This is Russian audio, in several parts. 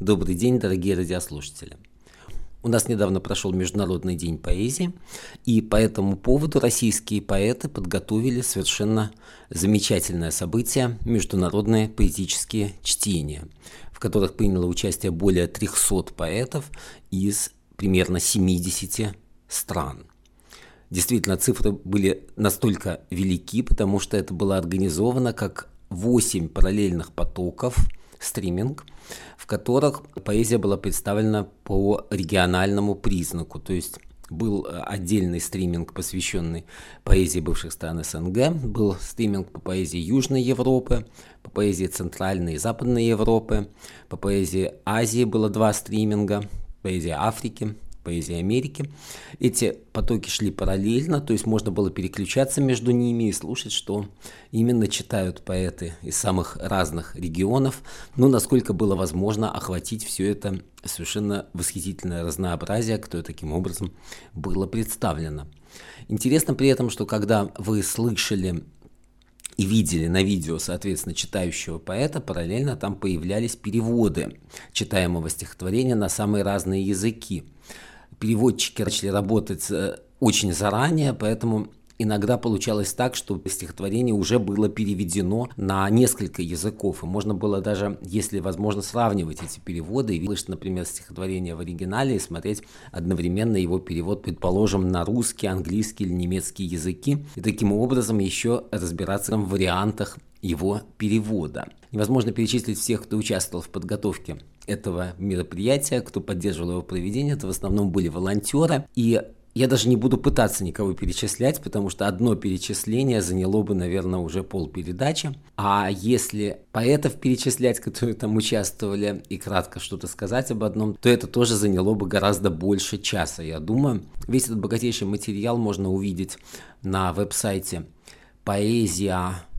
добрый день, дорогие радиослушатели. У нас недавно прошел Международный день поэзии, и по этому поводу российские поэты подготовили совершенно замечательное событие – международные поэтические чтения, в которых приняло участие более 300 поэтов из примерно 70 стран. Действительно, цифры были настолько велики, потому что это было организовано как 8 параллельных потоков, стриминг, в которых поэзия была представлена по региональному признаку, то есть был отдельный стриминг, посвященный поэзии бывших стран СНГ, был стриминг по поэзии Южной Европы, по поэзии Центральной и Западной Европы, по поэзии Азии было два стриминга, поэзия Африки, поэзии Америки. Эти потоки шли параллельно, то есть можно было переключаться между ними и слушать, что именно читают поэты из самых разных регионов, ну, насколько было возможно охватить все это совершенно восхитительное разнообразие, которое таким образом было представлено. Интересно при этом, что когда вы слышали и видели на видео, соответственно, читающего поэта, параллельно там появлялись переводы читаемого стихотворения на самые разные языки переводчики начали работать э, очень заранее, поэтому иногда получалось так, что стихотворение уже было переведено на несколько языков, и можно было даже, если возможно, сравнивать эти переводы. И слышать, например, стихотворение в оригинале и смотреть одновременно его перевод, предположим, на русский, английский или немецкий языки, и таким образом еще разбираться в вариантах его перевода. Невозможно перечислить всех, кто участвовал в подготовке этого мероприятия, кто поддерживал его проведение. Это в основном были волонтеры. И я даже не буду пытаться никого перечислять, потому что одно перечисление заняло бы, наверное, уже пол передачи. А если поэтов перечислять, которые там участвовали, и кратко что-то сказать об одном, то это тоже заняло бы гораздо больше часа, я думаю. Весь этот богатейший материал можно увидеть на веб-сайте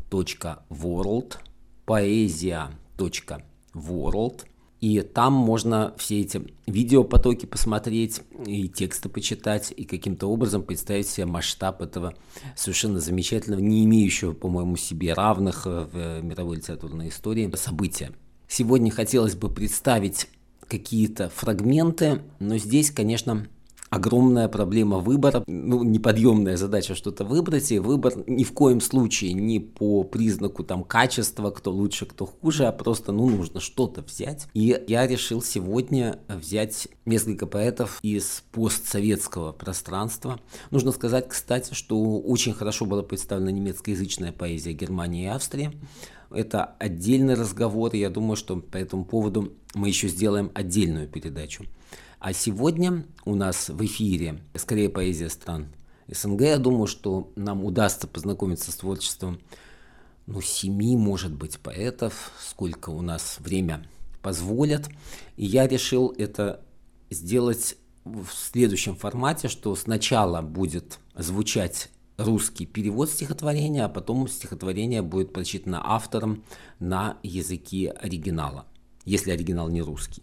poesia.world poesia.world и там можно все эти видеопотоки посмотреть, и тексты почитать, и каким-то образом представить себе масштаб этого совершенно замечательного, не имеющего, по-моему, себе равных э, в мировой литературной истории события. Сегодня хотелось бы представить какие-то фрагменты, но здесь, конечно, огромная проблема выбора, ну, неподъемная задача что-то выбрать, и выбор ни в коем случае не по признаку там качества, кто лучше, кто хуже, а просто, ну, нужно что-то взять. И я решил сегодня взять несколько поэтов из постсоветского пространства. Нужно сказать, кстати, что очень хорошо была представлена немецкоязычная поэзия Германии и Австрии. Это отдельный разговор, и я думаю, что по этому поводу мы еще сделаем отдельную передачу. А сегодня у нас в эфире скорее поэзия стран СНГ. Я думаю, что нам удастся познакомиться с творчеством ну, семи, может быть, поэтов, сколько у нас время позволят. И я решил это сделать в следующем формате, что сначала будет звучать русский перевод стихотворения, а потом стихотворение будет прочитано автором на языке оригинала, если оригинал не русский.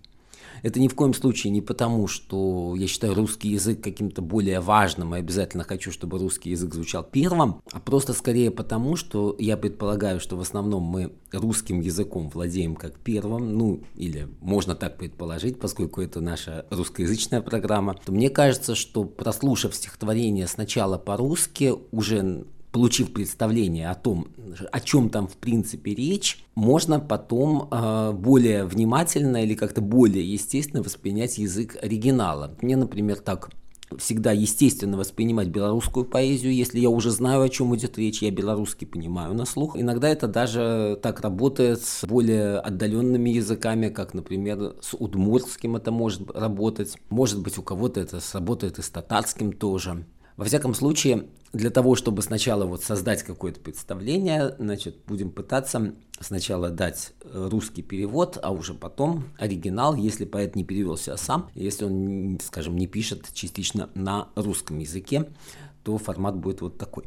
Это ни в коем случае не потому, что я считаю русский язык каким-то более важным и обязательно хочу, чтобы русский язык звучал первым, а просто скорее потому, что я предполагаю, что в основном мы русским языком владеем как первым, ну или можно так предположить, поскольку это наша русскоязычная программа, то мне кажется, что прослушав стихотворение сначала по-русски, уже получив представление о том, о чем там в принципе речь, можно потом э, более внимательно или как-то более естественно воспринять язык оригинала. Мне, например, так всегда естественно воспринимать белорусскую поэзию, если я уже знаю, о чем идет речь, я белорусский понимаю на слух. Иногда это даже так работает с более отдаленными языками, как, например, с удмуртским это может работать. Может быть, у кого-то это сработает и с татарским тоже. Во всяком случае, для того, чтобы сначала вот создать какое-то представление, значит, будем пытаться сначала дать э, русский перевод, а уже потом оригинал, если поэт не перевелся сам, если он, скажем, не пишет частично на русском языке, то формат будет вот такой.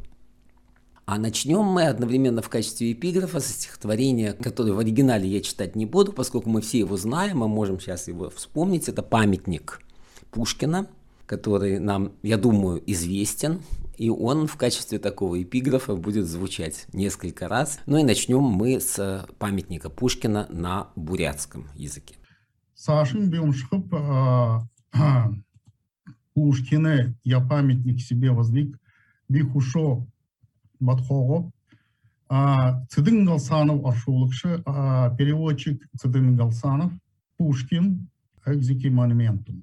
А начнем мы одновременно в качестве эпиграфа со стихотворения, которое в оригинале я читать не буду, поскольку мы все его знаем, мы можем сейчас его вспомнить. Это памятник Пушкина, который нам, я думаю, известен, и он в качестве такого эпиграфа будет звучать несколько раз. Ну и начнем мы с памятника Пушкина на бурятском языке. Сашин бем шхып Пушкина я памятник себе воздвиг бихушо батхого Цидын Галсанов аршулыкшы переводчик Цидын Галсанов Пушкин экзики монументум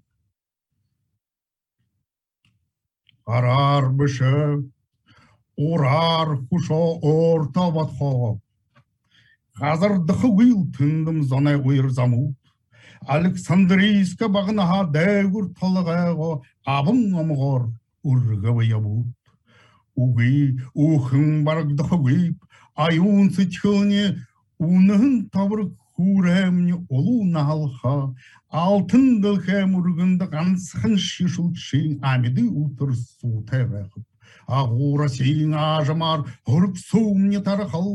قرار بشه ураар хушо орто бодхоо газар дохгүй төндөм зонай уйр замуу александрийск багнаха дэгүр толгаго авын омгор үргэв явуу үгүй үхэн бараг дохгүй аюун сэчхөний үнэн таврыг Хуремню олуналха, алтындылхе мургындық шешіл шишылтшин амиды ұлтыр су тәвәқіп. Ағура сейін ажымар, ұрып тары қал,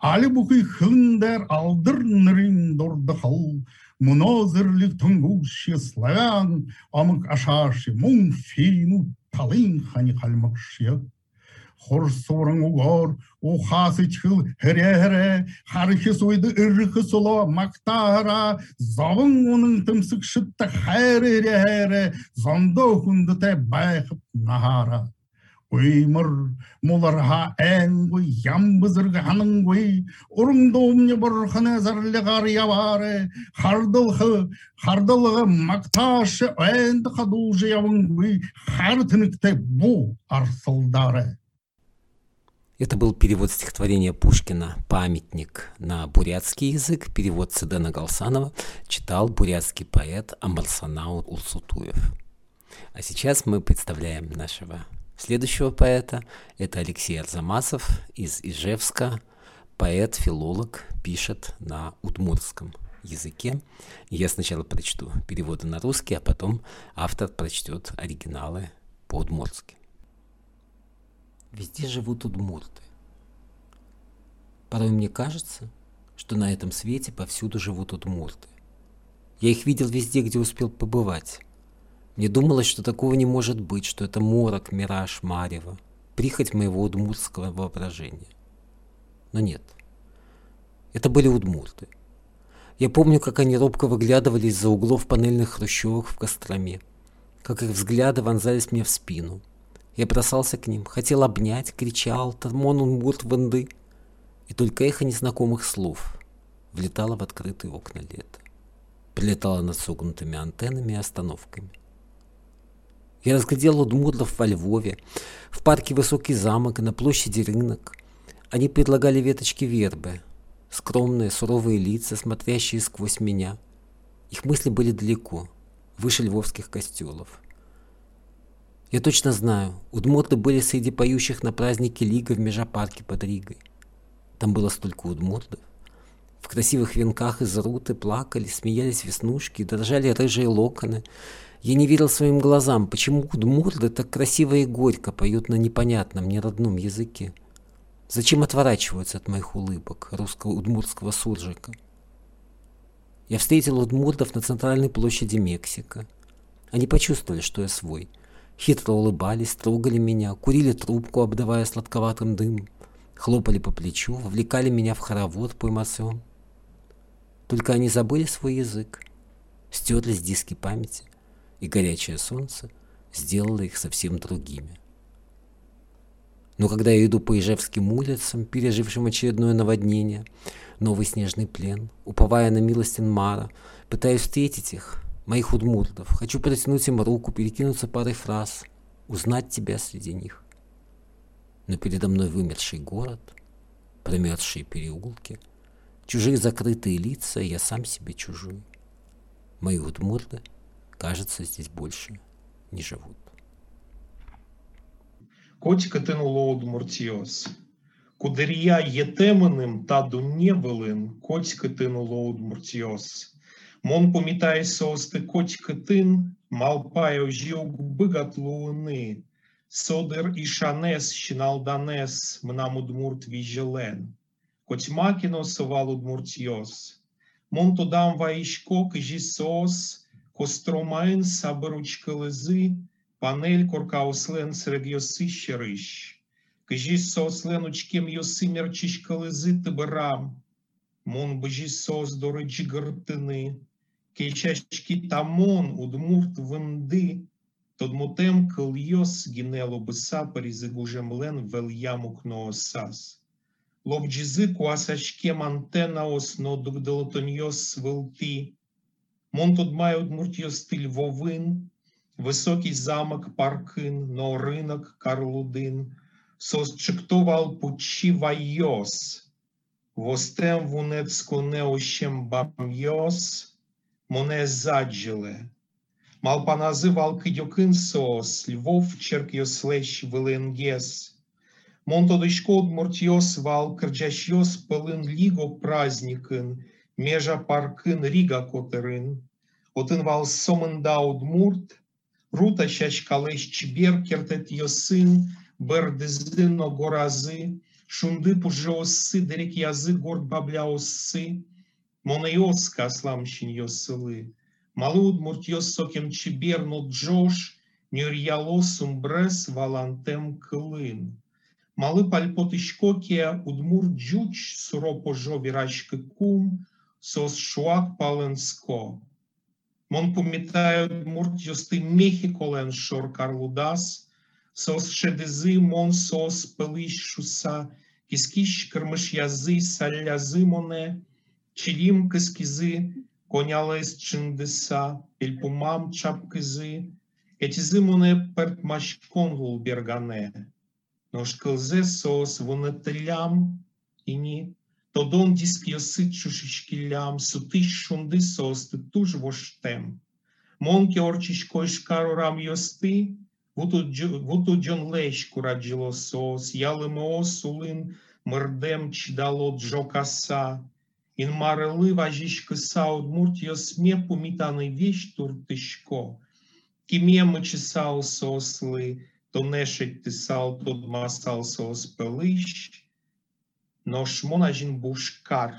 алі бұқи қылындар алдыр нырин дорды қыл. Мұнозырлік тұңғылшы славян, амық ашашы мұң фейну талын хани қалмақшы хорсорың угор ухасычхыл хіре хіре хархи суйды ырхы суло мактара завың оның тымсык шытта хайрере хайре зондо хунды те байхып нахара. Уймыр муларға ән ғой ямбызырға аның ғой ұрыңдоумне бұрхыны зарлығар явары. Хардылғы хардылығы мақташы әнді қадужы явың ғой хар тінікте бұ арсылдары. Это был перевод стихотворения Пушкина «Памятник» на бурятский язык. Перевод Цедена Галсанова читал бурятский поэт Амарсанау Улсутуев. А сейчас мы представляем нашего следующего поэта. Это Алексей Арзамасов из Ижевска. Поэт, филолог, пишет на удмуртском языке. Я сначала прочту переводы на русский, а потом автор прочтет оригиналы по-удмуртски. Везде живут удмурты. Порой мне кажется, что на этом свете повсюду живут удмурты. Я их видел везде, где успел побывать. Мне думалось, что такого не может быть, что это морок, мираж, марево, прихоть моего удмуртского воображения. Но нет. Это были удмурты. Я помню, как они робко выглядывали из-за углов панельных хрущевок в Костроме, как их взгляды вонзались мне в спину – я бросался к ним, хотел обнять, кричал «Тармон Унмурт Ванды!» И только эхо незнакомых слов влетало в открытые окна лета. Прилетало над согнутыми антеннами и остановками. Я разглядел удмуртов во Львове, в парке Высокий замок и на площади рынок. Они предлагали веточки вербы, скромные, суровые лица, смотрящие сквозь меня. Их мысли были далеко, выше львовских костелов. Я точно знаю, удмурты были среди поющих на празднике Лига в Межапарке под Ригой. Там было столько удмуртов. В красивых венках из руты плакали, смеялись веснушки, дрожали рыжие локоны. Я не верил своим глазам, почему удмурты так красиво и горько поют на непонятном, неродном языке. Зачем отворачиваются от моих улыбок русского удмуртского суржика? Я встретил удмуртов на центральной площади Мексика. Они почувствовали, что я свой – хитро улыбались, трогали меня, курили трубку, обдавая сладковатым дымом, хлопали по плечу, вовлекали меня в хоровод по эмоциям. Только они забыли свой язык, стерлись диски памяти, и горячее солнце сделало их совсем другими. Но когда я иду по Ижевским улицам, пережившим очередное наводнение, новый снежный плен, уповая на милость Инмара, пытаюсь встретить их, моих удмуртов. Хочу протянуть им руку, перекинуться парой фраз, узнать тебя среди них. Но передо мной вымерший город, промерзшие переулки, чужие закрытые лица, и я сам себе чужой. Мои удмурты, кажется, здесь больше не живут. Котька тинуло одмуртіос. Кудерія єтеменим та дунєвелин, котька тинуло одмуртіос. Мон помітає сости котька тин, малпає жіук бигатлуни. Содер і шанес щиналданес мнам удмурт віжелен. Котьмакіно совал удмуртіос. Мон тодам ваїшко кижісос, костромаїн саберучка лези, панель коркауслен серед йоси щерищ. Кажись сослен учкем йоси мерчиш калези тиберам. Мон бежі сос до Кільчачки тамон, удмурт венди, Тодмутем кельйос гінело би биса перізигу жемлен вельяму кноосас. Лобджізи куасачке мантенаос нодугделотоньйос свилти. Монтодмай удмуртьйос стиль вовин, Високий замок паркин, но ринок карлудин, Сосчиктовал пучі вайос, Востем вунецко неощем бамйос, моне заджиле. Мал поназивал кидьокин сос, Львов черкйослещ виленгес. Монтодышко дмуртьос вал кырджащос пылын лиго праздникын, межа паркын рига котерын. Отын вал сомындау дмурт, Рута щачкалещ чбер кертет йосин, бердезино горази, шунди пужоси, дерек язи горд бабляоси, монеоска сламщин йосили, малуд муртьос сокем чбер но джош, нюрьялосум брес валантем клин. Мали пальпотишкокія удмур джуч, суро пожо вірачки кум, сос шуак паленско. Мон пам'ятає мурт йости Мехіколен шор Карлудас, сос шедези мон сос пелищ шуса, кіскіш кермиш язи салязи моне, чилім кискізи, конялес чиндеса, пельпумам чапкизи, етізи моне перт машконгул бергане, нож килзе сос вонетелям, і ні, Тодон дискйоси чушичкілям, сути шунди сости, туж воштем. Монке орчишко шкарорам йости, вуту джон лещ кураджило сос, ялимо сулин, мердем чдало джокаса. Ін марели важішки саud мурт йосме помітаний віщ туртишко. Кім'є мечесал сосли, то нешить тисал, то масал сос пелищ, Nos monajin bushkar,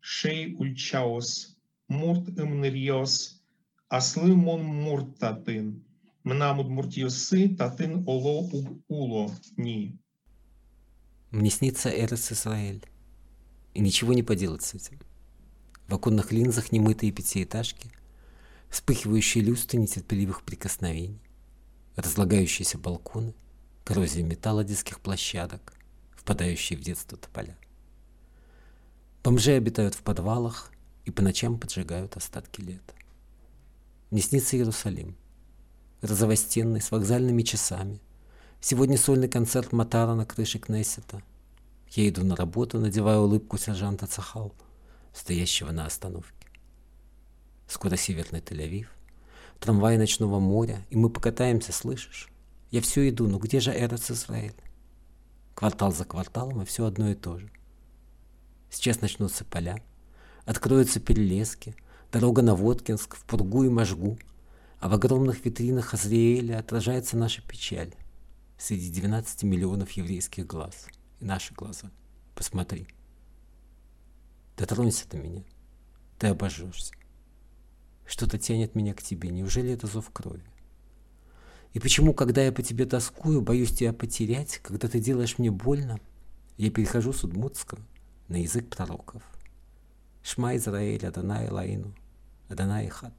шей ульчаос, мурт имнирьос, асли мон мурт татин, мнамуд муртьосы татин оло уло ни. Мне снится Эрес Израиль, и ничего не поделать с этим. В оконных линзах немытые пятиэтажки, вспыхивающие люстры нетерпеливых прикосновений, разлагающиеся балконы, коррозия металла детских площадок, впадающие в детство тополя. Бомжи обитают в подвалах и по ночам поджигают остатки лета. Мне снится Иерусалим, розовостенный, с вокзальными часами. Сегодня сольный концерт Матара на крыше Кнессета. Я иду на работу, надеваю улыбку сержанта Цахал, стоящего на остановке. Скоро северный Тель-Авив, трамвай ночного моря, и мы покатаемся, слышишь? Я все иду, но где же Эрец Израиль? Квартал за кварталом, и все одно и то же. Сейчас начнутся поля, откроются перелески, дорога на Воткинск, в Пургу и Можгу, а в огромных витринах Азриэля отражается наша печаль среди 12 миллионов еврейских глаз. И наши глаза. Посмотри. Дотронься до меня. Ты обожжешься. Что-то тянет меня к тебе. Неужели это зов крови? И почему, когда я по тебе тоскую, боюсь тебя потерять, когда ты делаешь мне больно, я перехожу с удмуртского на язык пророков. Шма Израиль, Адонай Лаину, Адонай Хат,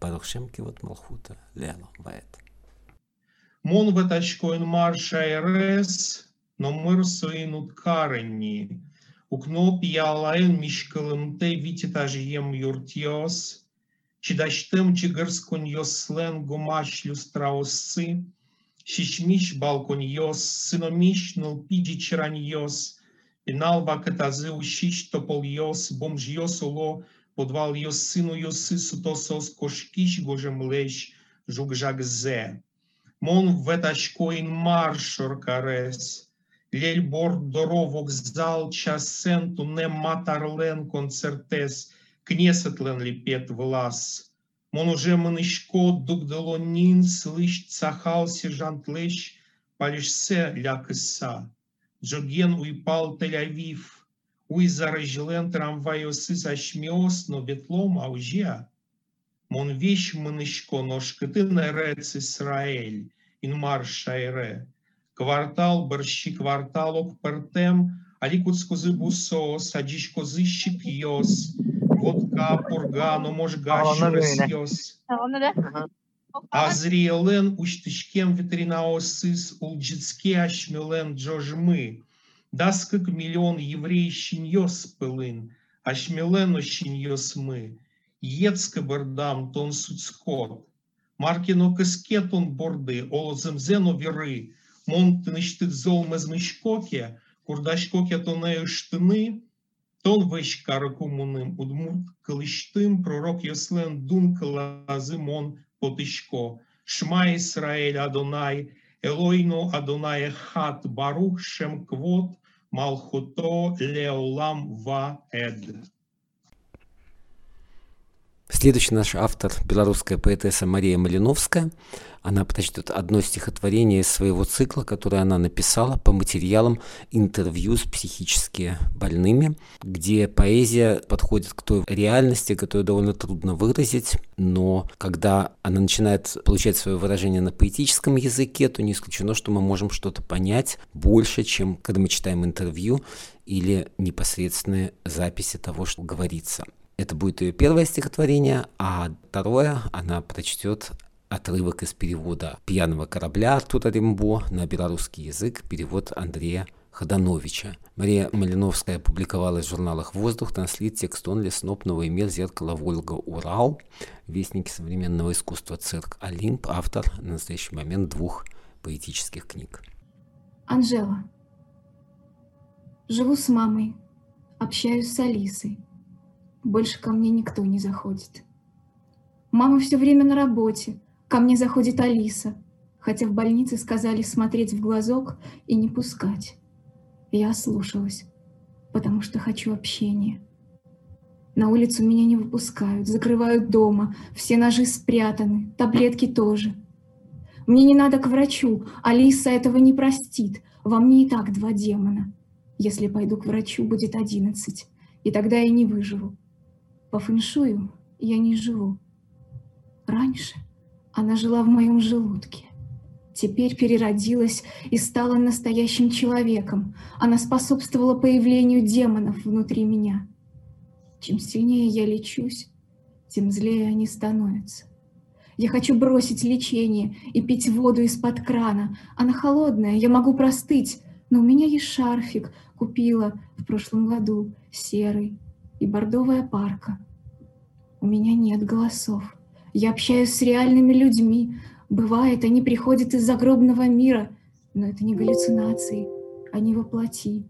Барухшем Кивот Малхута, Леало Ваэт. Мон ветачкоин марша ерес, но мир соїнут карені. Укноп ялаен мішкалим те вітітажієм юртьос, чи дащтем чигарскон йослен гомаш люстраоси, шишміш балкон йос, синоміш нул піді чирань йос, Пінал вакетази ущіч топол йос, бомж йос оло, подвал йос сину йоси сутосос кошкіш гожем лещ, жук жак зе. Мон ветачкоин маршор карес. Лель бордоро вокзал часенту не матарлен концертес, кнесетлен липет влас. Мон уже манышко дугдалонин слыш цахал сержант лещ, палишсе лякыса. Джоген уйпал Тель-Авив, уй заражлен трамвайосы сашмиос, но бетлом аужия. Мон вещь манышко ножка ты нерец Исраэль, ин маршайре. Квартал борщи кварталок пертем, аликут скозы бусо, садиш козы щипьос, водка пурга, но мож гащурес Азриелен уштышкем ветеринаосыс улджицке ашмелен джожмы. Даскак миллион еврей щеньос пылын, ашмелен щеньос мы. Ецка бардам тон суцкот. Маркино каскетон борды, олоземзено веры. Монты ныштык зол мезмышкоке, курдашкоке тонею штыны, Тон вещь каракумуным удмурт калыштым, пророк Йослен дун калазымон потышко. Шма Исраэль Адонай, Элойну Адонай Хат Барух Шем Квот, Малхуто Леолам Ва Эд. Следующий наш автор – белорусская поэтесса Мария Малиновская. Она прочтет одно стихотворение из своего цикла, которое она написала по материалам интервью с психически больными, где поэзия подходит к той реальности, которую довольно трудно выразить, но когда она начинает получать свое выражение на поэтическом языке, то не исключено, что мы можем что-то понять больше, чем когда мы читаем интервью или непосредственные записи того, что говорится. Это будет ее первое стихотворение, а второе она прочтет отрывок из перевода «Пьяного корабля» Артура Римбо на белорусский язык, перевод Андрея Ходановича. Мария Малиновская опубликовалась в журналах «Воздух», «Транслит», «Текст он», «Лесноб», «Новый мир», «Зеркало», «Вольга», «Урал», «Вестники современного искусства», «Цирк», «Олимп», автор на настоящий момент двух поэтических книг. Анжела. Живу с мамой, общаюсь с Алисой – больше ко мне никто не заходит. Мама все время на работе. Ко мне заходит Алиса, хотя в больнице сказали смотреть в глазок и не пускать. Я ослушалась, потому что хочу общения. На улицу меня не выпускают, закрывают дома, все ножи спрятаны, таблетки тоже. Мне не надо к врачу, Алиса этого не простит, во мне и так два демона. Если пойду к врачу, будет одиннадцать, и тогда я не выживу. По фэншую я не живу. Раньше она жила в моем желудке. Теперь переродилась и стала настоящим человеком. Она способствовала появлению демонов внутри меня. Чем сильнее я лечусь, тем злее они становятся. Я хочу бросить лечение и пить воду из-под крана. Она холодная, я могу простыть, но у меня есть шарфик, купила в прошлом году, серый, и бордовая парка. У меня нет голосов. Я общаюсь с реальными людьми. Бывает, они приходят из загробного мира, но это не галлюцинации, они воплоти.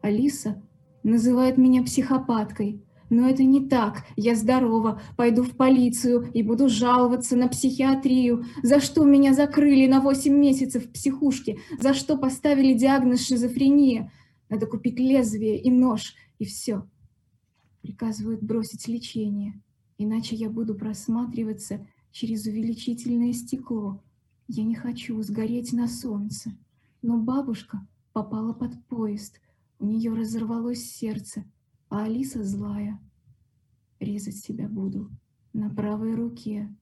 Алиса называет меня психопаткой, но это не так. Я здорова, пойду в полицию и буду жаловаться на психиатрию. За что меня закрыли на 8 месяцев в психушке? За что поставили диагноз шизофрения? Надо купить лезвие и нож, и все. Приказывают бросить лечение, иначе я буду просматриваться через увеличительное стекло. Я не хочу сгореть на солнце. Но бабушка попала под поезд, у нее разорвалось сердце, а Алиса злая. Резать себя буду на правой руке,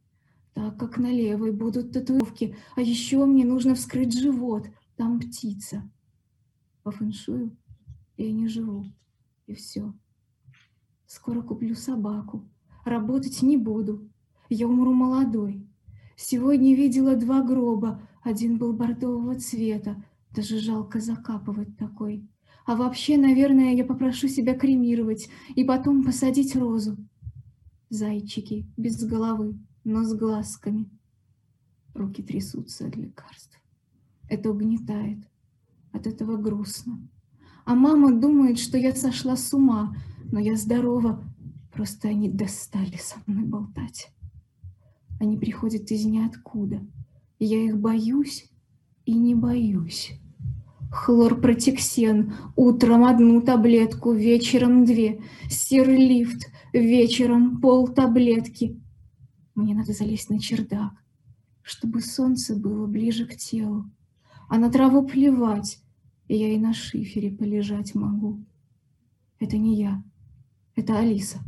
так как на левой будут татуировки, а еще мне нужно вскрыть живот, там птица. По фэншую я не живу, и все. Скоро куплю собаку. Работать не буду. Я умру молодой. Сегодня видела два гроба. Один был бордового цвета. Даже жалко закапывать такой. А вообще, наверное, я попрошу себя кремировать и потом посадить розу. Зайчики, без головы, но с глазками. Руки трясутся от лекарств. Это угнетает. От этого грустно. А мама думает, что я сошла с ума, но я здорова, просто они достали со мной болтать. Они приходят из ниоткуда, Я их боюсь и не боюсь. Хлорпротексен, утром одну таблетку, вечером две. Сирлифт, вечером пол таблетки. Мне надо залезть на чердак, чтобы солнце было ближе к телу. А на траву плевать, я и на шифере полежать могу. Это не я, это Алиса.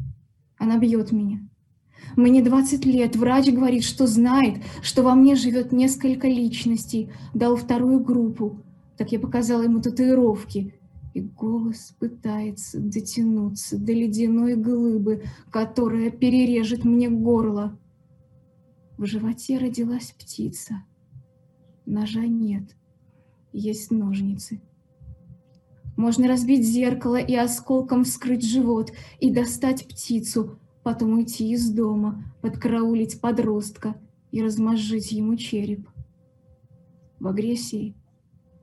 Она бьет меня. Мне 20 лет, врач говорит, что знает, что во мне живет несколько личностей, дал вторую группу. Так я показала ему татуировки. И голос пытается дотянуться до ледяной глыбы, которая перережет мне горло. В животе родилась птица. Ножа нет, есть ножницы. Можно разбить зеркало и осколком вскрыть живот и достать птицу, потом уйти из дома, подкараулить подростка и размозжить ему череп. В агрессии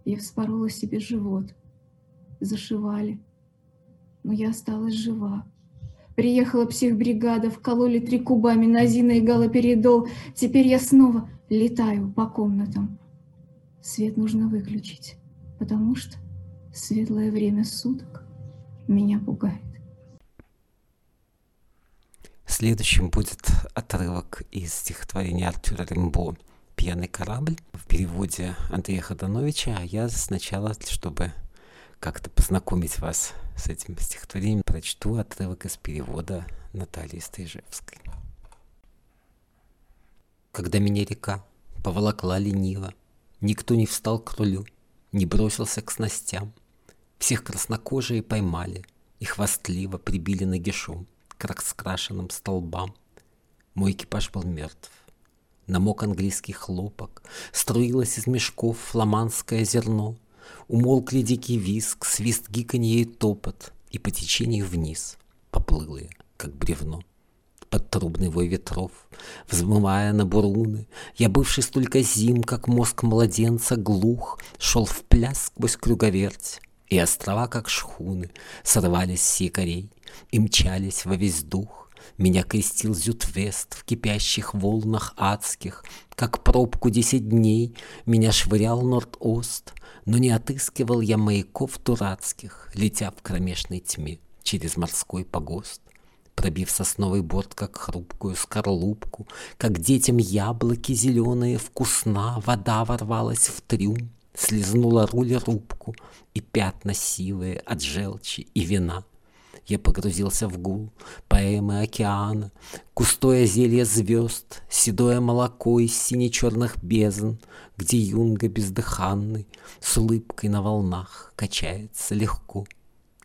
я вспорола себе живот. Зашивали. Но я осталась жива. Приехала психбригада, вкололи три кубами назина и галоперидол. Теперь я снова летаю по комнатам. Свет нужно выключить, потому что светлое время суток меня пугает. Следующим будет отрывок из стихотворения Артюра Римбо «Пьяный корабль» в переводе Андрея Ходановича, а я сначала, чтобы как-то познакомить вас с этим стихотворением, прочту отрывок из перевода Натальи Стрижевской. Когда меня река поволокла лениво, Никто не встал к рулю, не бросился к снастям. Всех краснокожие поймали и хвастливо прибили нагишом к раскрашенным столбам. Мой экипаж был мертв. Намок английский хлопок, струилось из мешков фламандское зерно, Умолкли дикий виск, свист гиканье и топот, И по течению вниз поплыл я, как бревно под трубный вой ветров, Взмывая на буруны, я, бывший столько зим, как мозг младенца, глух, Шел в пляс сквозь круговерть, и острова, как шхуны, Сорвались с якорей и мчались во весь дух. Меня крестил Зютвест в кипящих волнах адских, Как пробку десять дней. Меня швырял Норд-Ост, Но не отыскивал я маяков дурацких, Летя в кромешной тьме через морской погост. Пробив сосновый борт, как хрупкую скорлупку, как детям яблоки зеленые вкусна, вода ворвалась в трюм, слезнула руль рубку, и пятна сивые от желчи и вина. Я погрузился в гул поэмы океана, Густое зелье звезд, седое молоко из сине-черных бездн, Где юнга бездыханный с улыбкой на волнах качается легко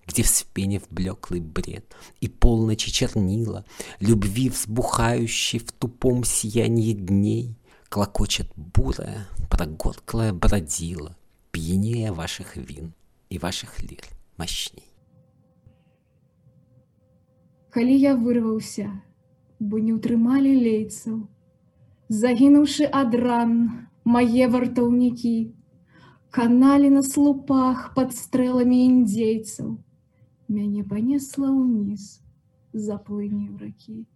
где вспенив блеклый бред и полночи чернила, любви взбухающей в тупом сиянии дней, клокочет бурая, прогорклая бродила, пьянее ваших вин и ваших лир мощней. Калі я вырваўся, бо не ўтрымалі лейцаў, загінуўшы ад ран мае вартаўнікі, каналі на слупах под стрэламі індзейцаў, Мяне панесла ўніз заплынеў ракі.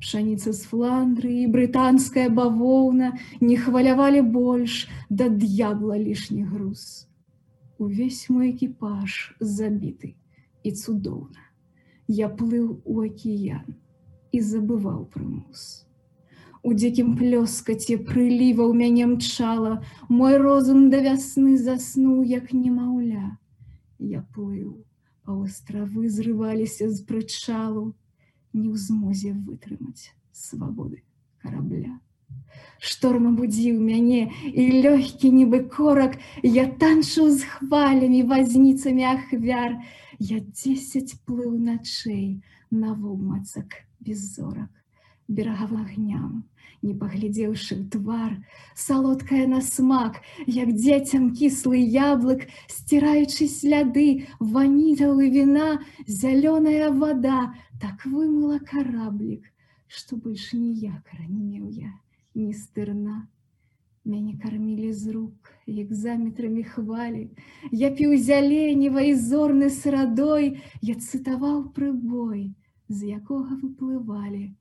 Пшаніца з фландры і брытанская бавоўна не хвалявалі больш да д'ябла лішні груз. Увесь мой экіпаж забіты і цудоўна. Я плыў у акіян і забываў прымус. У дзікім плёскаце прыліва ў мяне мчала, мой розум да вясны заснуў, як немаўля. Я плыў а островы зрываліся з прычалу, не ў змозе вытрымаць свабоды корабля. Шторм абудзіў мяне і лёгкі нібы корак, я танчыў з хвалямі вазніцамі ахвяр, я дзесяць плыў начэй на вумацак без зорак, берагавым агням, не паглядзеўшы ў твар, салодкая на смак, як дзецям кіслы яблык, сціраючы сляды, ванітаў і віна, зялёная вода, так вымыла караблік, што больш ніякара не меў я, ні стырна. Мяне кармілі з рук, як заметрамі хвалі. Я піў зяленева і зорны срадой, я цытаваў прыбой, з якога выплывалі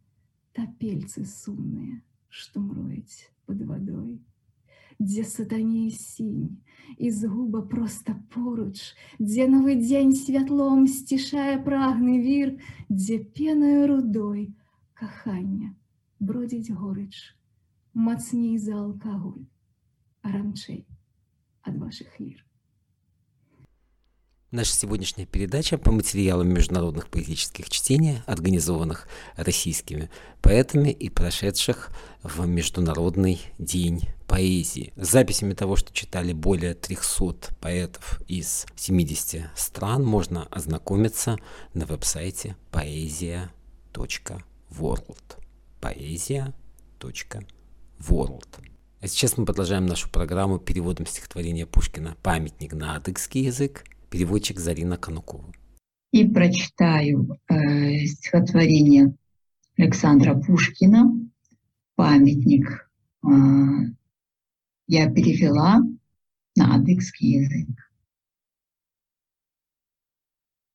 тапельцы сумныя штумруець под водой, дзе сатанее сінь, і згуба проста поруч, дзе новы дзень святлом сцішае прагны вір, дзе пенаю рудой кахання бродзіць горыч, мацней за алкаголь, а ранчэй ад вашых лір. Наша сегодняшняя передача по материалам международных поэтических чтений, организованных российскими поэтами и прошедших в Международный день поэзии. С записями того, что читали более 300 поэтов из 70 стран, можно ознакомиться на веб-сайте poesia.world. poesia.world. А сейчас мы продолжаем нашу программу переводом стихотворения Пушкина «Памятник на адыгский язык» переводчик Зарина Канукова. И прочитаю э, стихотворение Александра Пушкина «Памятник». Э, я перевела на адыгский язык.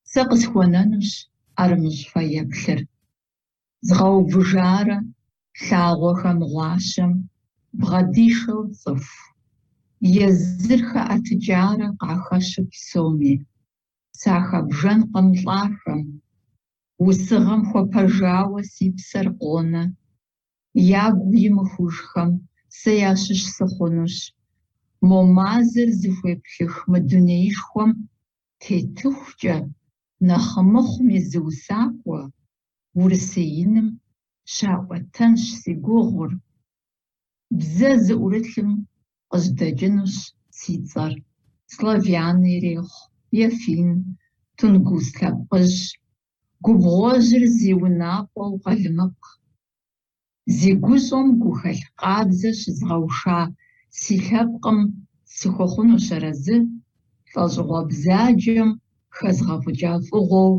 Сэ къысхуэнэнущ ӏэрымыщӏ еплъыр. Згъэувыжарэ лъагъуэхэм гъуащэм бгъэдишэу цӏыху езыр хэӏэтыкӏарэ къахэщы псоми, сахэбжэнкъым лӏахэм, усыгъэм хуэпэжауэ си псэр къонэ, ягу имыхужхэм сэ ящыщ сыхъунущ, мо мазэр зыхуеплъых мы дунеишхуэм тетыхукӏэ нэхъымыхъум и зы усакӏуэ урысеиным щаӏуэтэнщ си гугъур, бзэ зыӏурылъым къыздэкӏынущ си цӏэр. Славян ирехъу, е фин, тунгус лъэпкъыжь, губгъуэжьыр зи унакъуэу къэлмыкъ. Зи гущӏэм гухэлъ къабзэ щызгъэуша си лъэпкъым сыхуэхъунущ арэзы лӏэщӏыгъуэ бзаджэм хэзгъэфӏыкӏа фӏыгъуэу.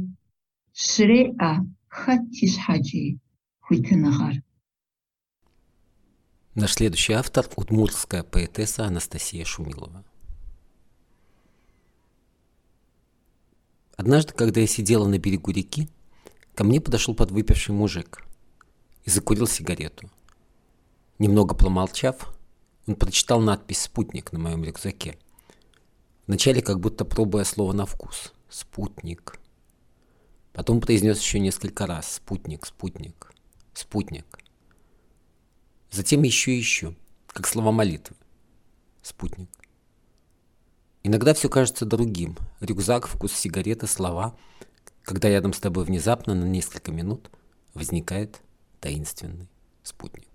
Наш следующий автор – удмуртская поэтесса Анастасия Шумилова. Однажды, когда я сидела на берегу реки, ко мне подошел подвыпивший мужик и закурил сигарету. Немного промолчав, он прочитал надпись «Спутник» на моем рюкзаке. Вначале как будто пробуя слово на вкус. «Спутник». Потом произнес еще несколько раз «Спутник, спутник, спутник». Затем еще и еще, как слова молитвы. Спутник. Иногда все кажется другим. Рюкзак, вкус сигареты, слова. Когда рядом с тобой внезапно на несколько минут возникает таинственный спутник.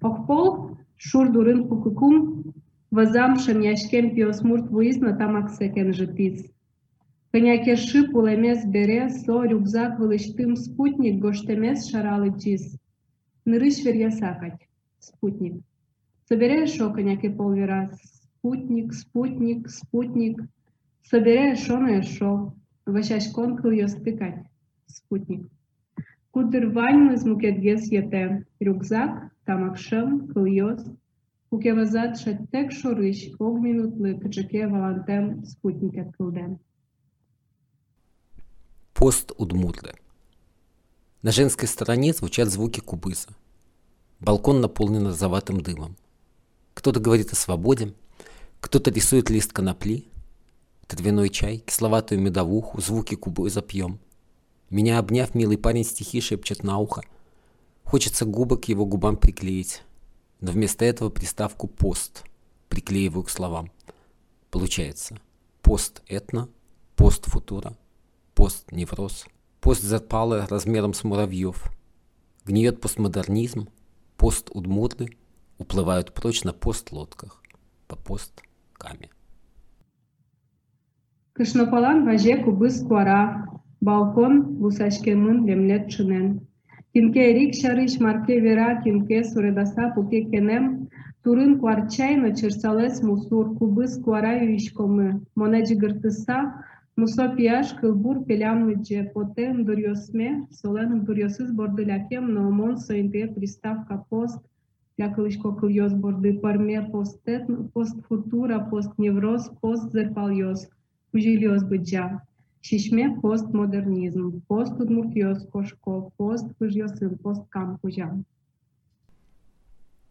Похпол, шур дурын пукукум, вазам шамяшкем пиосмурт вуизна тамаксекен житис. Конякеши пулемес бере, со рюкзак вылыштым спутник гоштемес шаралы чиз. Нырыш верьясакать. Спутник. Соберешь оконяки полвера. Спутник, спутник, спутник. Соберешь шо шо. Вашаш конкл стыкать. Спутник. Кудыр вань из мукетгес ете. Рюкзак, тамакшем, кыльос. Кукевазат шаттек шорыш, огминутлы, качаке валантем, спутник кылдем. Пост Удмурда. На женской стороне звучат звуки кубыза. Балкон наполнен розоватым дымом. Кто-то говорит о свободе, кто-то рисует лист конопли, травяной чай, кисловатую медовуху, звуки кубыза пьем. Меня обняв, милый парень стихи шепчет на ухо. Хочется губы к его губам приклеить, но вместо этого приставку «пост» приклеиваю к словам. Получается пост этно, пост футура, пост невроз – Пост запалы размером с муравьев. Гниет постмодернизм, пост удмурды уплывают прочь на пост-лодках, по пост-каме. Кышнопалан важе кубы сквара, балкон вусашкемын лемлет чынен. Тинке рик шарыш марке вера, тинке суредаса пуке кенем, турын кварчайно черсалес мусур, кубы сквара юишкомы, монеджи гыртыса, Кылбур пелямыджи потен дурьосме, солен дурьосыз борды лякем, но мон соинте приставка пост, лякылышко кыльос борды парме постет, пост футура, пост невроз, пост зерпальос, ужильос быджа. Постмодернизм, пост удмуртиос кошко, пост пыжьосын, пост кам кужам.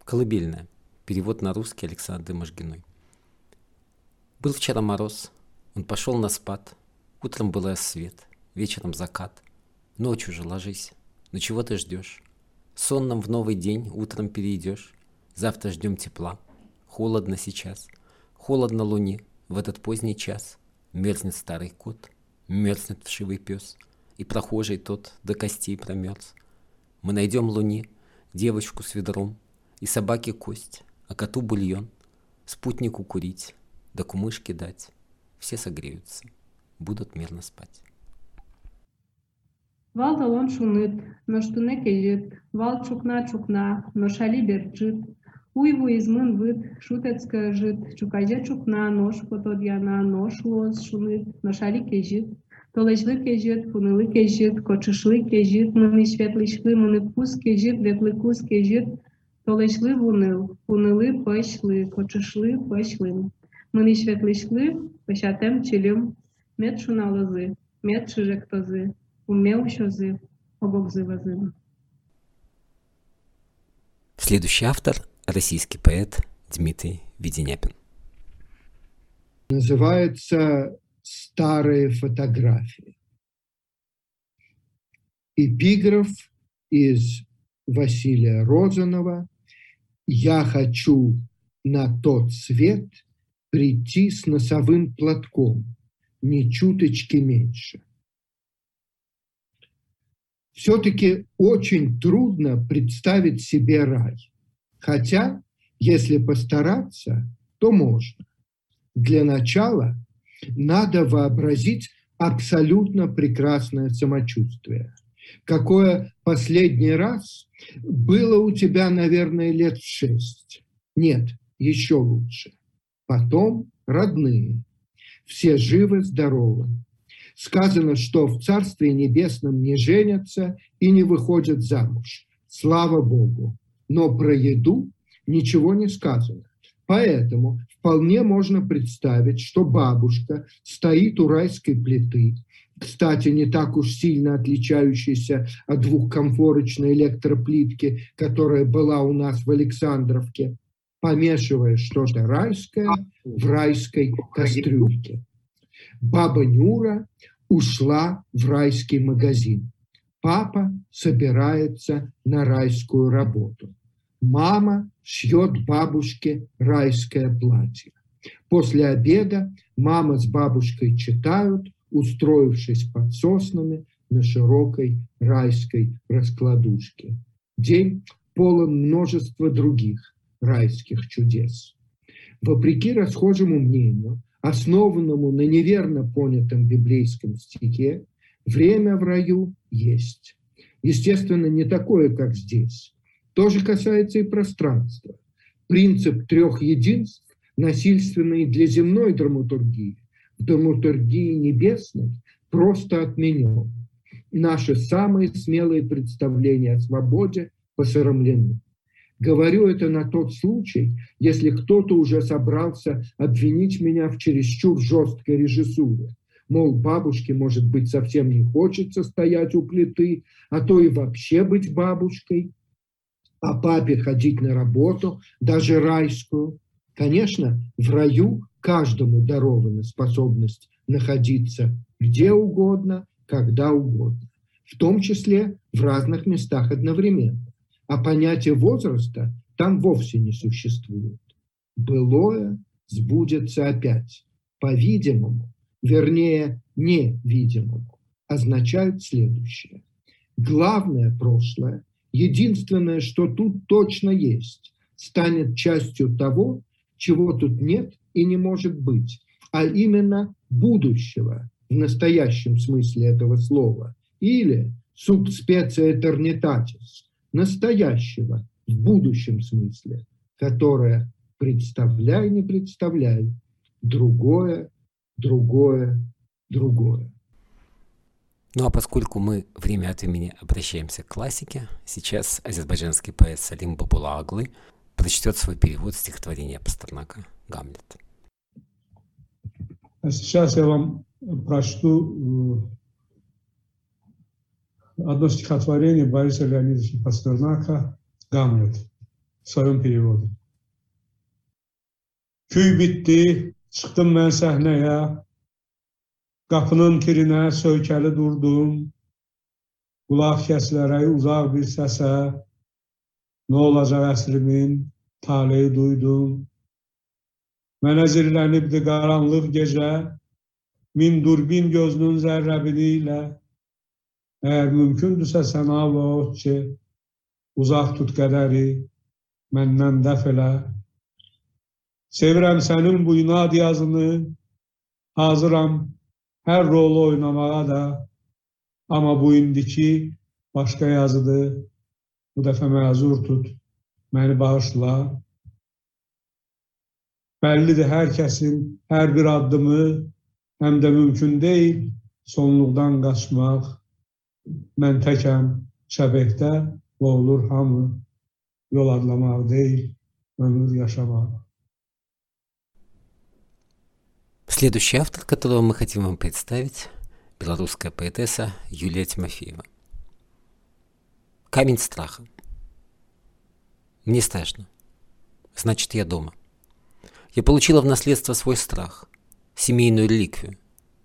Колыбельная. Перевод на русский Александры Можгиной. Был вчера мороз, он пошел на спад. Утром был рассвет, вечером закат. Ночью же ложись. Но чего ты ждешь? Сонным в новый день утром перейдешь. Завтра ждем тепла. Холодно сейчас. Холодно луне в этот поздний час. Мерзнет старый кот, мерзнет вшивый пес. И прохожий тот до костей промерз. Мы найдем луне девочку с ведром, И собаке кость, а коту бульон, Спутнику курить, да кумышке дать. Все согреются, будут мирно спать. Вал талон шунит, но штуне кежит, вал чукна чукна, но шали берджит, Уйву измын вид, шутецка жит, чуказе чукна, нож потодьяна, нож лоз шунит, но шали кежит, Толечлы кежит, пунылы кежит, кочышлы кежит, мыны светлышлы, мыны кус кежит, ветлы кус кежит, Толечлы вуныл, пунылы пышлы, кочышлы пышлым. Мыны светлышлы, пышатем чилим, мет шуналызы, мет шижектозы, умел щозы, обогзы вазы. Следующий автор – российский поэт Дмитрий Веденяпин. Называется «Старые фотографии». Эпиграф из Василия Розанова «Я хочу на тот свет прийти с носовым платком, ни чуточки меньше». Все-таки очень трудно представить себе рай. Хотя, если постараться, то можно. Для начала надо вообразить абсолютно прекрасное самочувствие. Какое последний раз было у тебя, наверное, лет шесть. Нет, еще лучше. Потом родные. Все живы, здоровы. Сказано, что в Царстве Небесном не женятся и не выходят замуж. Слава Богу. Но про еду ничего не сказано. Поэтому вполне можно представить, что бабушка стоит у райской плиты, кстати, не так уж сильно отличающейся от двухкомфорочной электроплитки, которая была у нас в Александровке, помешивая что-то райское в райской кастрюльке. Баба Нюра ушла в райский магазин. Папа собирается на райскую работу. Мама шьет бабушке райское платье. После обеда мама с бабушкой читают, устроившись под соснами на широкой райской раскладушке. День полон множества других райских чудес. Вопреки расхожему мнению, основанному на неверно понятом библейском стихе, время в раю есть. Естественно, не такое, как здесь. То же касается и пространства. Принцип трех единств, насильственный для земной драматургии, в драматургии небесной просто отменен. Наши самые смелые представления о свободе посрамлены. Говорю это на тот случай, если кто-то уже собрался обвинить меня в чересчур жесткой режиссуре. Мол, бабушке, может быть, совсем не хочется стоять у плиты, а то и вообще быть бабушкой а папе ходить на работу, даже райскую. Конечно, в раю каждому дарована способность находиться где угодно, когда угодно, в том числе в разных местах одновременно. А понятие возраста там вовсе не существует. Былое сбудется опять. По-видимому, вернее, невидимому, означает следующее. Главное прошлое единственное, что тут точно есть, станет частью того, чего тут нет и не может быть, а именно будущего в настоящем смысле этого слова, или субспеция этернитатис, настоящего в будущем смысле, которое представляй, не представляй, другое, другое, другое. Ну а поскольку мы время от времени обращаемся к классике, сейчас азербайджанский поэт Салим Бабулаглы прочтет свой перевод стихотворения Пастернака «Гамлет». А сейчас я вам прочту одно стихотворение Бориса Леонидовича Пастернака «Гамлет» в своем переводе. Köy bitti, çıktım ben sahneye. Kapının kirine söykeli durdum. Kulaq kəslərək uzaq bir səsə. Nə olacaq əsrimin taleyi duydum. Mənə zirlənibdi qaranlıq gecə. Min durbin gözünün zərrəbini ilə. Əgər mümkündürsə sənə və ki, uzaq tut qədəri məndən dəf elə. Sevirəm sənin bu inad yazını, hazıram hər rolu oynamağa da. Amma bu indiki başqa yazıdır. Bu dəfə məzur tut, məni bağışla. Bəllidir hər kəsin hər bir addımı, həm də mümkün deyil sonluqdan qaçmaq. Mən təkəm şəbəkdə və olur hamı yol adlamaq deyil, ömür yaşamaq. Следующий автор, которого мы хотим вам представить, белорусская поэтесса Юлия Тимофеева. Камень страха. Мне страшно. Значит, я дома. Я получила в наследство свой страх, семейную реликвию,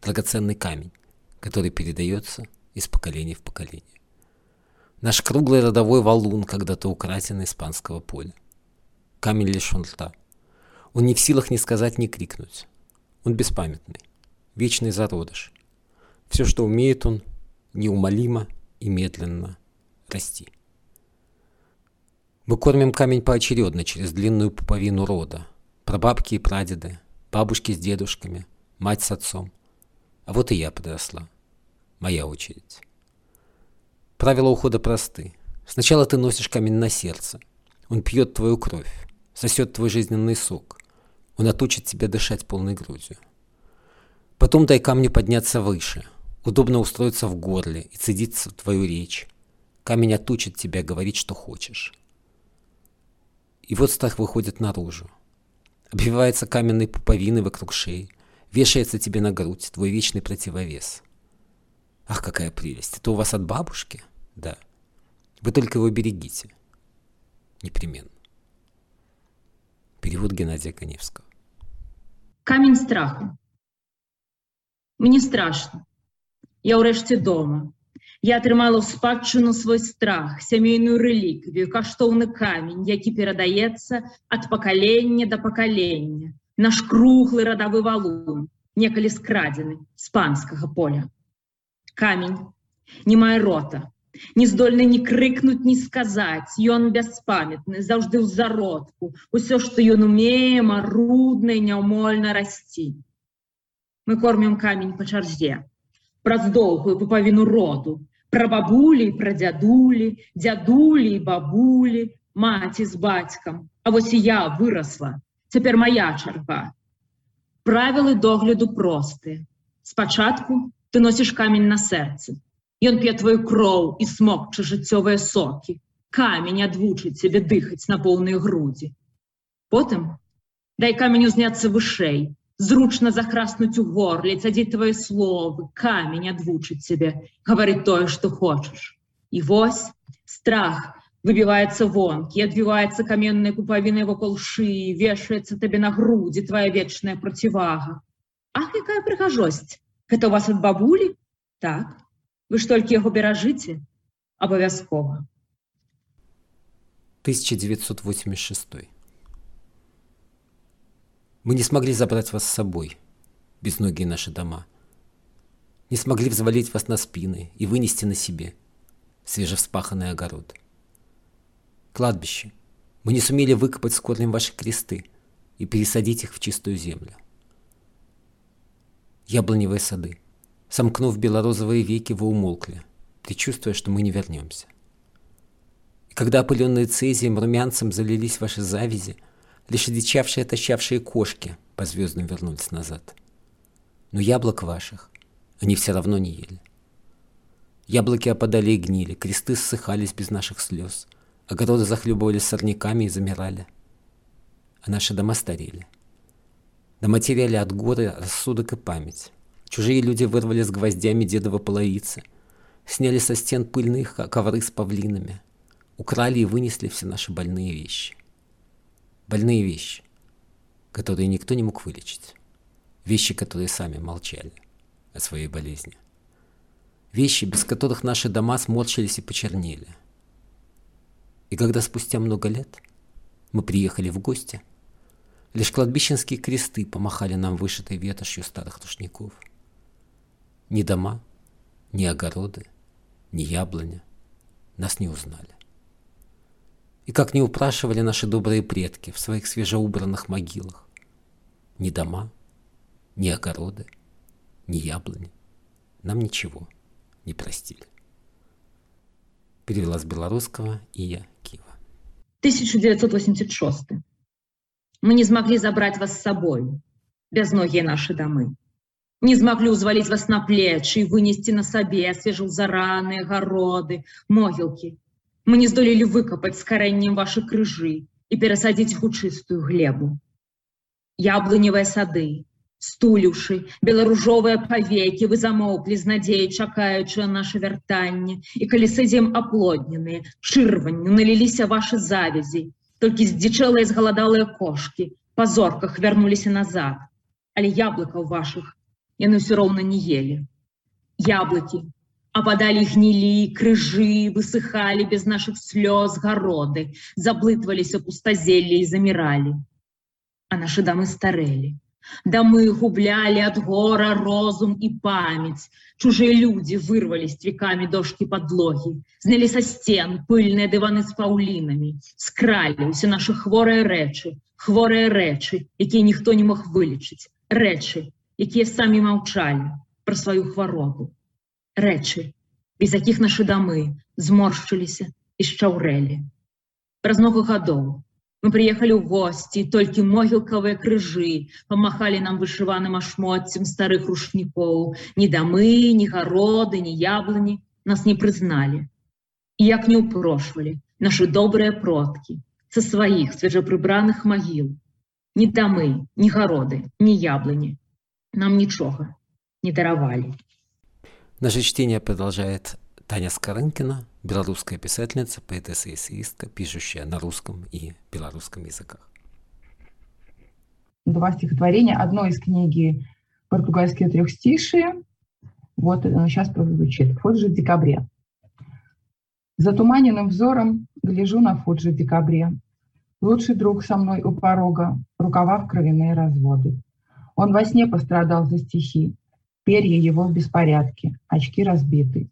драгоценный камень, который передается из поколения в поколение. Наш круглый родовой валун, когда-то украден испанского поля. Камень лишен рта. Он не в силах ни сказать, ни крикнуть. Он беспамятный, вечный зародыш. Все, что умеет он, неумолимо и медленно расти. Мы кормим камень поочередно через длинную пуповину рода. Прабабки и прадеды, бабушки с дедушками, мать с отцом. А вот и я подросла. Моя очередь. Правила ухода просты. Сначала ты носишь камень на сердце. Он пьет твою кровь, сосет твой жизненный сок. Он отучит тебя дышать полной грудью. Потом дай камню подняться выше, удобно устроиться в горле и цедиться в твою речь. Камень отучит тебя говорить, что хочешь. И вот страх выходит наружу. Обвивается каменной пуповиной вокруг шеи, вешается тебе на грудь, твой вечный противовес. Ах, какая прелесть! Это у вас от бабушки? Да. Вы только его берегите. Непременно. Перевод Геннадия Коневского. Камень страху. Мне страшно. Я ўрэшце дома. Я атрымала ў спадчыну свой страх, сямейную рэліквію, каштоўны камень, які перадаецца ад пакалення да пакалення. Наш круглы радавы валун, некалі скрадзены з панскага поля. Камень не мае рота, не здольны ні крыкнуць, ні сказаць. Ён бяспамятны, заўжды ў зародку. Усё, што ён умее, марудна і няўмольна расці. Мы кормім камень па чарзе, праз доўгую пупавіну роду, пра бабулі, пра дзядулі, дзядулі бабулі, маці з бацькам. А вось і я вырасла. Цяпер моя чарга. Правілы догляду простыя. Спачатку ты носіш камень на сэрцы. Ён п'е твою кроў і смокча жыццёвыя сокі. Камень адвучыць цябе дыхаць на поўныя грудзі. Потым дай камень узняцца вышэй, зручна захраснуць у горле, цадзіць твои словы, камень адвучыць цябе, гаварыць тое, што хочаш. І вось страх выбіваецца вонкі, адбіваецца каменнай пупавінай вакол шыі, вешаецца табе на грудзі твоя вечная процівага. Ах, якая прыгажосць! Гэта у вас ад бабулі? Так. Вы ж толькі яго беражыце? Абавязкова. 1986 Мы не смогли забрать вас с собой, безногие наши дома. Не смогли взвалить вас на спины и вынести на себе свежевспаханный огород. Кладбище. Мы не сумели выкопать с корнем ваши кресты и пересадить их в чистую землю. Яблоневые сады. Сомкнув белорозовые веки, вы умолкли, предчувствуя, что мы не вернемся. И когда опыленные цезием румянцем залились ваши завязи – Лишь одичавшие, тащавшие кошки по звездам вернулись назад. Но яблок ваших они все равно не ели. Яблоки опадали и гнили, кресты ссыхались без наших слез, огороды захлебывались сорняками и замирали. А наши дома старели. Дома теряли от горы рассудок и память. Чужие люди вырвали с гвоздями дедово половицы, сняли со стен пыльные ковры с павлинами, украли и вынесли все наши больные вещи. Больные вещи, которые никто не мог вылечить. Вещи, которые сами молчали о своей болезни. Вещи, без которых наши дома сморщились и почернели. И когда спустя много лет мы приехали в гости, лишь кладбищенские кресты помахали нам вышитой ветошью старых рушников. Ни дома, ни огороды, ни яблоня нас не узнали. И как не упрашивали наши добрые предки в своих свежеубранных могилах, ни дома, ни огороды, ни яблони нам ничего не простили. Перевела с белорусского Ия Кива. 1986. Мы не змаглі забраць вас з сабою, бязногія нашы дамы. Не змаглі ўзваліць вас на плечы і вынесці на сабе свежаўзараныя гароды, могілкі. Мы не здолелі выкапаць з карэннем вашы крыжы і перасадзіць іх у чыстую глебу. Яблыневыя сады, стуліўшы беларужовыя павекі вы замоўклі з надзеяй чакаючы на наше вяртанне і калі сыдзем аплодненыя чырванню наліліся вашы завязі Толькі здзічэлыя згаладалыя кошки па зорках вярнуліся назад. Але яблыкаў вашых яны ўсё роўна не ели яблыкі ападалі гнілі крыжы высыхалі без наших слёз гароды заблытваліся пустазеллі і заміралі. А наши дамы старэлі. Дамы гублялі ад гора розум і памяць. Чужыя людзі вырвалі сцвікамі дошкі падлогі, знялі са сцен пыльныя дываны з паўлінамі, скралі ўсе нашы хворыя рэчы, хворыя рэчы, якія ніхто не мог вылечыць, рэчы, якія самі маўчалі пра сваю хваробу. Рэчы, без якіх нашы дамы зморшчыліся і шчаўрэлі. Праз много гадоў мы приехали в гости, только могилковые крыжи помахали нам вышиваным ашмотцем старых рушников. Ни домы, ни городы, ни яблони нас не признали. И як не упрошивали наши добрые продки со своих свежеприбранных могил. Ни домы, ни городы, ни яблони нам ничего не даровали. Наше чтение продолжает Таня Скорынкина, белорусская писательница, поэтесса и эссеистка, пишущая на русском и белорусском языках. Два стихотворения. Одно из книги «Португальские трехстишие». Вот сейчас прозвучит. «Фуджи в декабре». Затуманенным взором гляжу на Фуджи в декабре. Лучший друг со мной у порога, рукава в кровяные разводы. Он во сне пострадал за стихи, перья его в беспорядке, очки разбиты.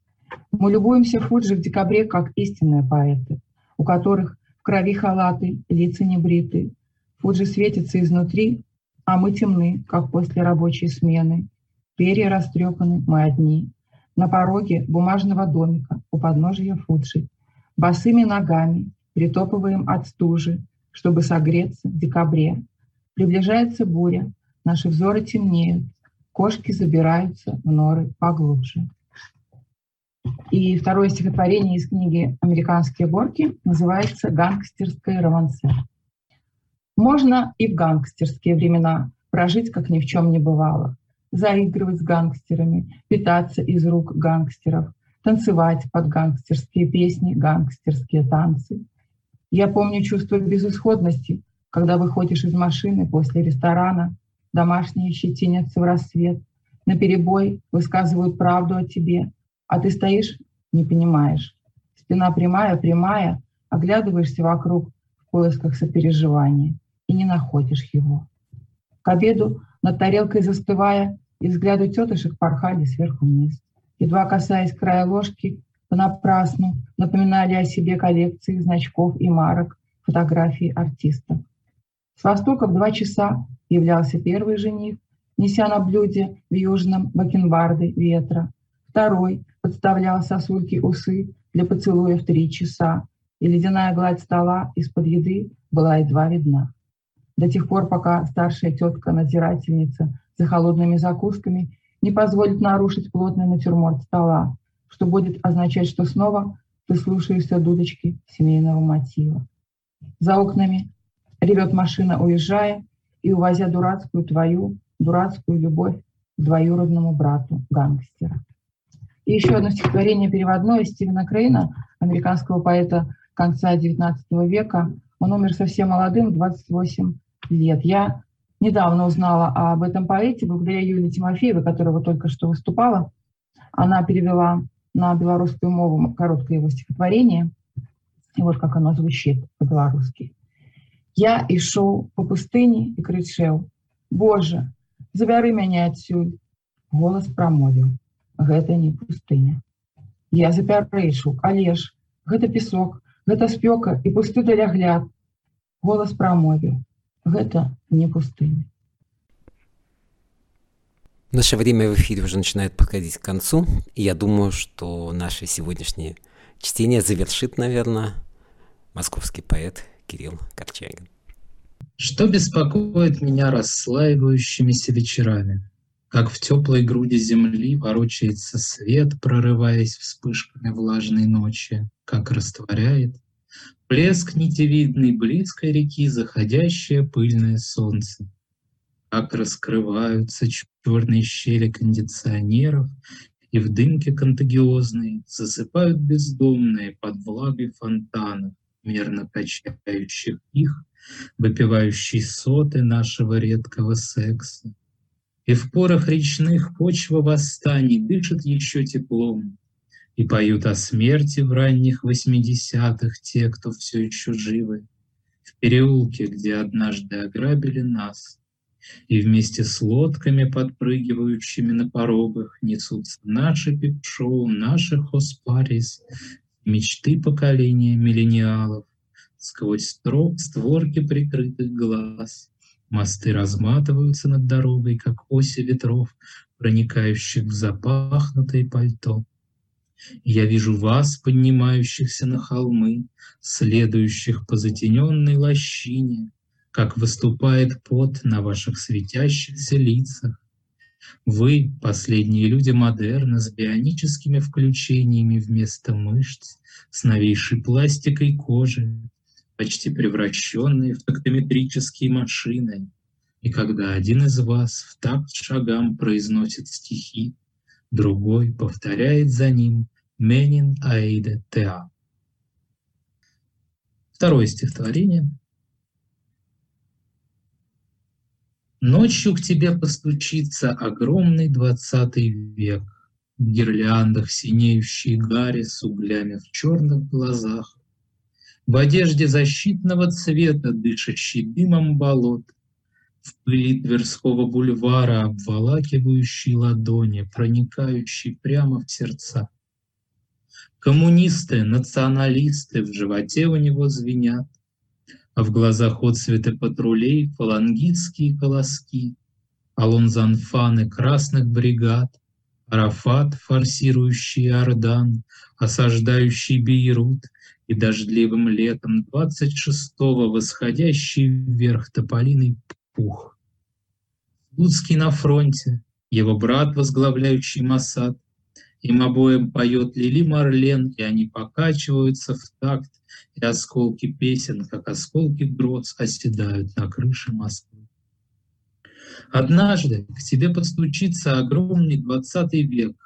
Мы любуемся Фуджи в декабре как истинные поэты, у которых в крови халаты, лица не бриты. Фуджи светится изнутри, а мы темны, как после рабочей смены. Перья растрепаны, мы одни. На пороге бумажного домика у подножия Фуджи. Босыми ногами притопываем от стужи, чтобы согреться в декабре. Приближается буря, наши взоры темнеют, кошки забираются в норы поглубже. И второе стихотворение из книги «Американские горки» называется «Гангстерское романсе». Можно и в гангстерские времена прожить, как ни в чем не бывало. Заигрывать с гангстерами, питаться из рук гангстеров, танцевать под гангстерские песни, гангстерские танцы. Я помню чувство безысходности, когда выходишь из машины после ресторана, домашние щетинятся в рассвет, на перебой высказывают правду о тебе, а ты стоишь, не понимаешь. Спина прямая, прямая, оглядываешься вокруг в поисках сопереживания и не находишь его. К обеду над тарелкой застывая, и взгляды тетушек порхали сверху вниз. Едва касаясь края ложки, понапрасну напоминали о себе коллекции значков и марок, фотографий артистов. С востока в два часа являлся первый жених, неся на блюде в южном бакенбарды ветра. Второй подставлял сосульки усы для поцелуя в три часа, и ледяная гладь стола из-под еды была едва видна. До тех пор, пока старшая тетка-надзирательница за холодными закусками не позволит нарушить плотный натюрморт стола, что будет означать, что снова ты слушаешься дудочки семейного мотива. За окнами ревет машина, уезжая и увозя дурацкую твою, дурацкую любовь двоюродному брату гангстера. И еще одно стихотворение переводное Стивена Крейна, американского поэта конца XIX века. Он умер совсем молодым, 28 лет. Я недавно узнала об этом поэте благодаря Юлии Тимофеевой, которая только что выступала. Она перевела на белорусскую мову короткое его стихотворение. И вот как оно звучит по-белорусски. «Я ішоў по пустыне и крычэў: Боже, забяры мяне адсюль. Голас прамовіў: Гэта не пустыня. Я запярэчыў, але ж гэта песок, гэта спёка і пусты далягляд. Голас прамовіў: Гэта не пустыня. Наше время в эфире уже начинает подходить к концу, и я думаю, что наше сегодняшнее чтение завершит, наверное, московский поэт Кирилл Корчагин. Что беспокоит меня расслаивающимися вечерами? Как в теплой груди земли ворочается свет, прорываясь вспышками влажной ночи, как растворяет плеск нитевидной близкой реки заходящее пыльное солнце как раскрываются черные щели кондиционеров, и в дымке контагиозной засыпают бездомные под влагой фонтанов, мерно качающих их, выпивающие соты нашего редкого секса. И в порах речных почва восстаний дышит еще теплом, и поют о смерти в ранних восьмидесятых те, кто все еще живы, в переулке, где однажды ограбили нас — и вместе с лодками, подпрыгивающими на порогах, несутся наши пип-шоу, наши хоспарис, мечты поколения миллениалов. Сквозь створки прикрытых глаз мосты разматываются над дорогой, как оси ветров, проникающих в запахнутое пальто. Я вижу вас, поднимающихся на холмы, следующих по затененной лощине, как выступает пот на ваших светящихся лицах. Вы — последние люди модерна с бионическими включениями вместо мышц, с новейшей пластикой кожи, почти превращенные в тактометрические машины. И когда один из вас в такт шагам произносит стихи, другой повторяет за ним «Менин Аиде Теа». Второе стихотворение — Ночью к тебе постучится огромный двадцатый век, В гирляндах синеющие гари с углями в черных глазах, В одежде защитного цвета, дышащий дымом болот, В пыли Тверского бульвара, обволакивающий ладони, Проникающий прямо в сердца. Коммунисты, националисты в животе у него звенят, а в глазах отцветы патрулей фалангистские колоски, алонзанфаны красных бригад, Арафат, форсирующий Иордан, осаждающий Бейрут, и дождливым летом 26-го восходящий вверх тополиный пух. Луцкий на фронте, его брат, возглавляющий Масад, им обоим поет Лили Марлен, и они покачиваются в такт, и осколки песен, как осколки гроз, оседают на крыше Москвы. Однажды к тебе подстучится огромный двадцатый век.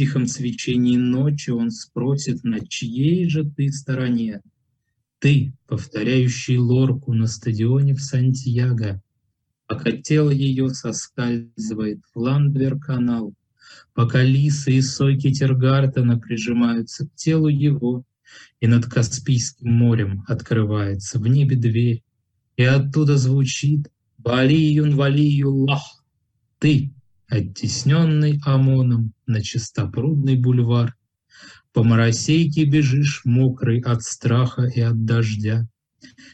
Тихом свечении ночи он спросит, на чьей же ты стороне? Ты, повторяющий лорку на стадионе в Сантьяго, пока тело ее соскальзывает в Ландвер-канал, пока лисы и сойки Тергартена прижимаются к телу его, и над Каспийским морем открывается в небе дверь, и оттуда звучит «Валиюн, валиюллах!» Ты, оттесненный ОМОНом на чистопрудный бульвар, по моросейке бежишь, мокрый от страха и от дождя,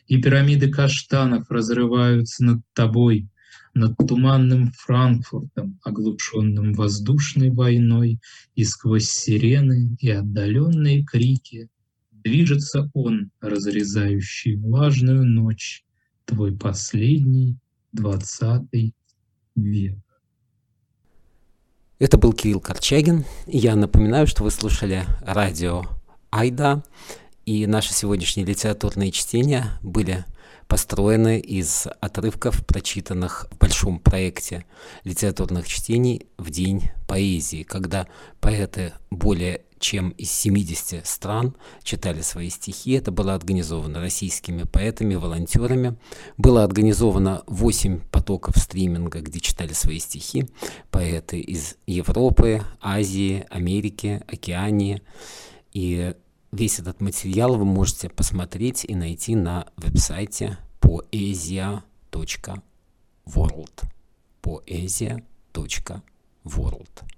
и пирамиды каштанов разрываются над тобой, над туманным Франкфуртом, оглушенным воздушной войной, и сквозь сирены и отдаленные крики Движется он, разрезающий влажную ночь, Твой последний двадцатый век. Это был Кирилл Корчагин. Я напоминаю, что вы слушали радио Айда, и наши сегодняшние литературные чтения были построены из отрывков, прочитанных в большом проекте литературных чтений в День поэзии, когда поэты более чем из 70 стран читали свои стихи. Это было организовано российскими поэтами, волонтерами. Было организовано 8 потоков стриминга, где читали свои стихи поэты из Европы, Азии, Америки, Океании. И весь этот материал вы можете посмотреть и найти на веб-сайте poesia.world. poesia.world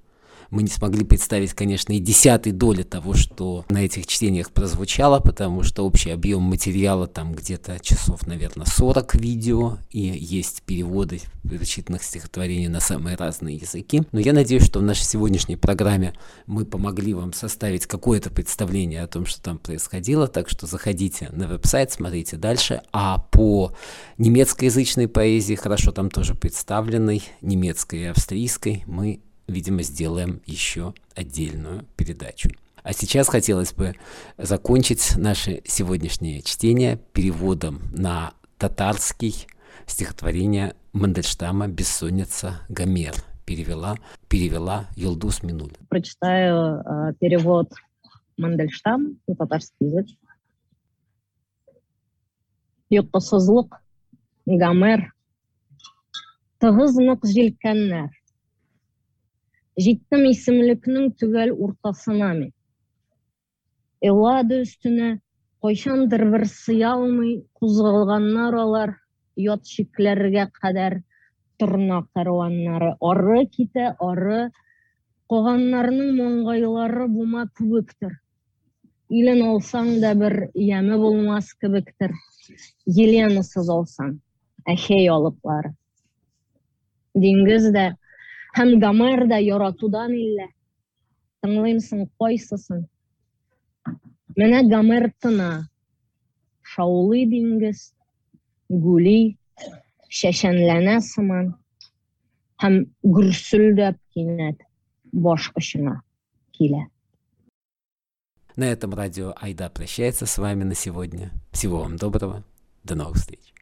мы не смогли представить, конечно, и десятой доли того, что на этих чтениях прозвучало, потому что общий объем материала там где-то часов, наверное, 40 видео, и есть переводы прочитанных стихотворений на самые разные языки. Но я надеюсь, что в нашей сегодняшней программе мы помогли вам составить какое-то представление о том, что там происходило, так что заходите на веб-сайт, смотрите дальше. А по немецкоязычной поэзии, хорошо там тоже представленной, немецкой и австрийской, мы видимо, сделаем еще отдельную передачу. А сейчас хотелось бы закончить наше сегодняшнее чтение переводом на татарский стихотворение Мандельштама «Бессонница Гомер». Перевела, перевела Юлдус Минуль. Прочитаю э, перевод Мандельштам на татарский язык. Йоттасызлык, Гомер, тығыз нык җилкәннәр, жеттім исімлікнің түгел ортасына мен элады үстіне қойшандыр бір сыя алмай қозғалғаннар олар ұят қадар тұрна қаруаннары ары кете ары қоғаннарының моңғайлары бума күбіктір. Илен алсаң да бір ямі болмас кібіктір еленісіз олсаң әхей олыплары деңгіз де гомер да яратудан иллә тыңлыймсың кайсысын менә гомер тына шаулый диңгез гүли чәчәнләнә сыман һәм гөрсөлдәп кинәт баш очына килә На этом радио Айда прощается с вами на сегодня. Всего вам доброго. До новых встреч.